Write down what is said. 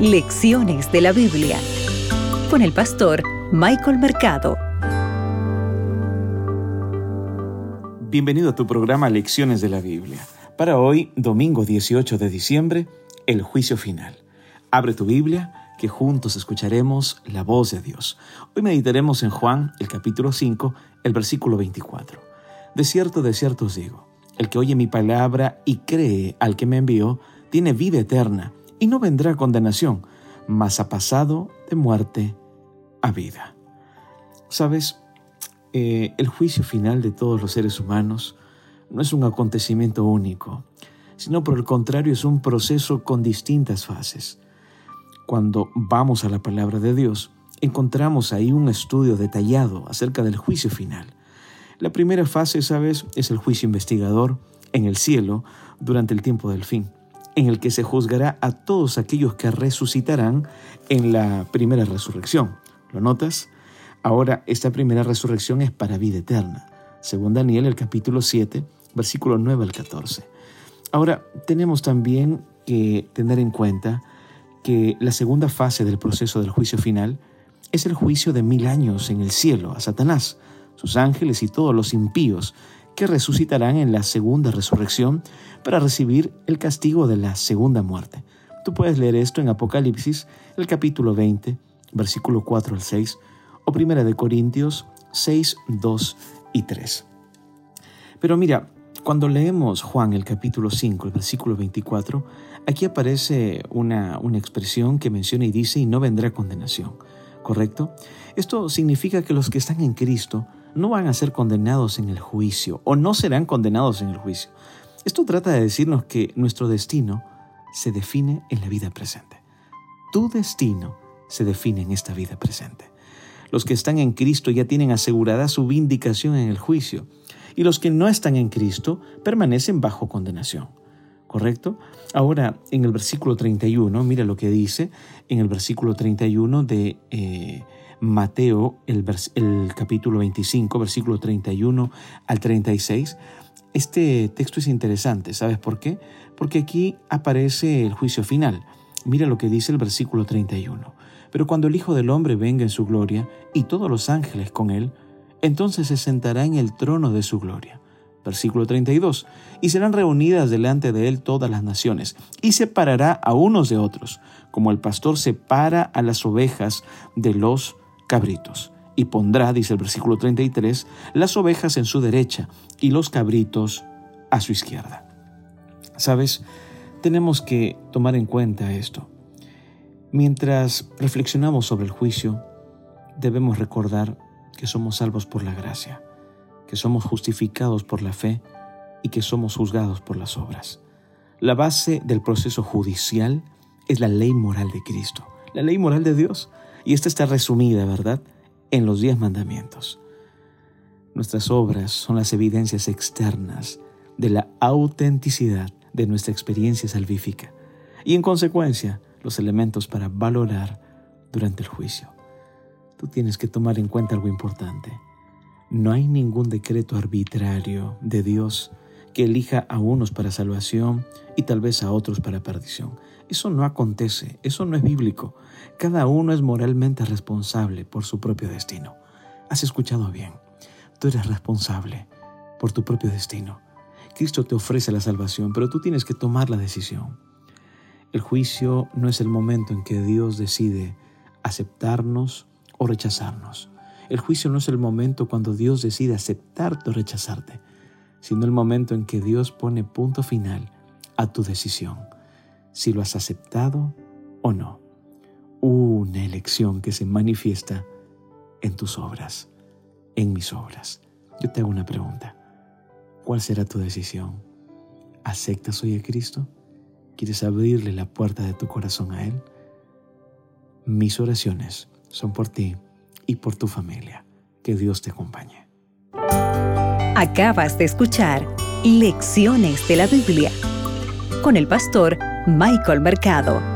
Lecciones de la Biblia con el pastor Michael Mercado. Bienvenido a tu programa Lecciones de la Biblia. Para hoy, domingo 18 de diciembre, el juicio final. Abre tu Biblia, que juntos escucharemos la voz de Dios. Hoy meditaremos en Juan, el capítulo 5, el versículo 24. De cierto, de cierto os digo, el que oye mi palabra y cree al que me envió, tiene vida eterna y no vendrá condenación, mas ha pasado de muerte a vida. Sabes, eh, el juicio final de todos los seres humanos no es un acontecimiento único, sino por el contrario es un proceso con distintas fases. Cuando vamos a la palabra de Dios, encontramos ahí un estudio detallado acerca del juicio final. La primera fase, sabes, es el juicio investigador en el cielo durante el tiempo del fin en el que se juzgará a todos aquellos que resucitarán en la primera resurrección. ¿Lo notas? Ahora, esta primera resurrección es para vida eterna, según Daniel el capítulo 7, versículo 9 al 14. Ahora, tenemos también que tener en cuenta que la segunda fase del proceso del juicio final es el juicio de mil años en el cielo a Satanás, sus ángeles y todos los impíos que resucitarán en la segunda resurrección para recibir el castigo de la segunda muerte. Tú puedes leer esto en Apocalipsis, el capítulo 20, versículo 4 al 6, o Primera de Corintios 6, 2 y 3. Pero mira, cuando leemos Juan el capítulo 5, el versículo 24, aquí aparece una, una expresión que menciona y dice, y no vendrá condenación. ¿Correcto? Esto significa que los que están en Cristo no van a ser condenados en el juicio o no serán condenados en el juicio. Esto trata de decirnos que nuestro destino se define en la vida presente. Tu destino se define en esta vida presente. Los que están en Cristo ya tienen asegurada su vindicación en el juicio y los que no están en Cristo permanecen bajo condenación. ¿Correcto? Ahora, en el versículo 31, mira lo que dice en el versículo 31 de eh, Mateo, el, el capítulo 25, versículo 31 al 36. Este texto es interesante, ¿sabes por qué? Porque aquí aparece el juicio final. Mira lo que dice el versículo 31. Pero cuando el Hijo del Hombre venga en su gloria y todos los ángeles con él, entonces se sentará en el trono de su gloria. Versículo 32. Y serán reunidas delante de él todas las naciones, y separará a unos de otros, como el pastor separa a las ovejas de los cabritos. Y pondrá, dice el versículo 33, las ovejas en su derecha y los cabritos a su izquierda. ¿Sabes? Tenemos que tomar en cuenta esto. Mientras reflexionamos sobre el juicio, debemos recordar que somos salvos por la gracia, que somos justificados por la fe y que somos juzgados por las obras. La base del proceso judicial es la ley moral de Cristo, la ley moral de Dios. Y esta está resumida, ¿verdad?, en los diez mandamientos. Nuestras obras son las evidencias externas de la autenticidad de nuestra experiencia salvífica y en consecuencia los elementos para valorar durante el juicio. Tú tienes que tomar en cuenta algo importante. No hay ningún decreto arbitrario de Dios que elija a unos para salvación y tal vez a otros para perdición. Eso no acontece, eso no es bíblico. Cada uno es moralmente responsable por su propio destino. Has escuchado bien, tú eres responsable por tu propio destino. Cristo te ofrece la salvación, pero tú tienes que tomar la decisión. El juicio no es el momento en que Dios decide aceptarnos o rechazarnos. El juicio no es el momento cuando Dios decide aceptarte o rechazarte, sino el momento en que Dios pone punto final a tu decisión si lo has aceptado o no. Una elección que se manifiesta en tus obras, en mis obras. Yo te hago una pregunta. ¿Cuál será tu decisión? ¿Aceptas hoy a Cristo? ¿Quieres abrirle la puerta de tu corazón a Él? Mis oraciones son por ti y por tu familia. Que Dios te acompañe. Acabas de escuchar Lecciones de la Biblia con el pastor Michael Mercado.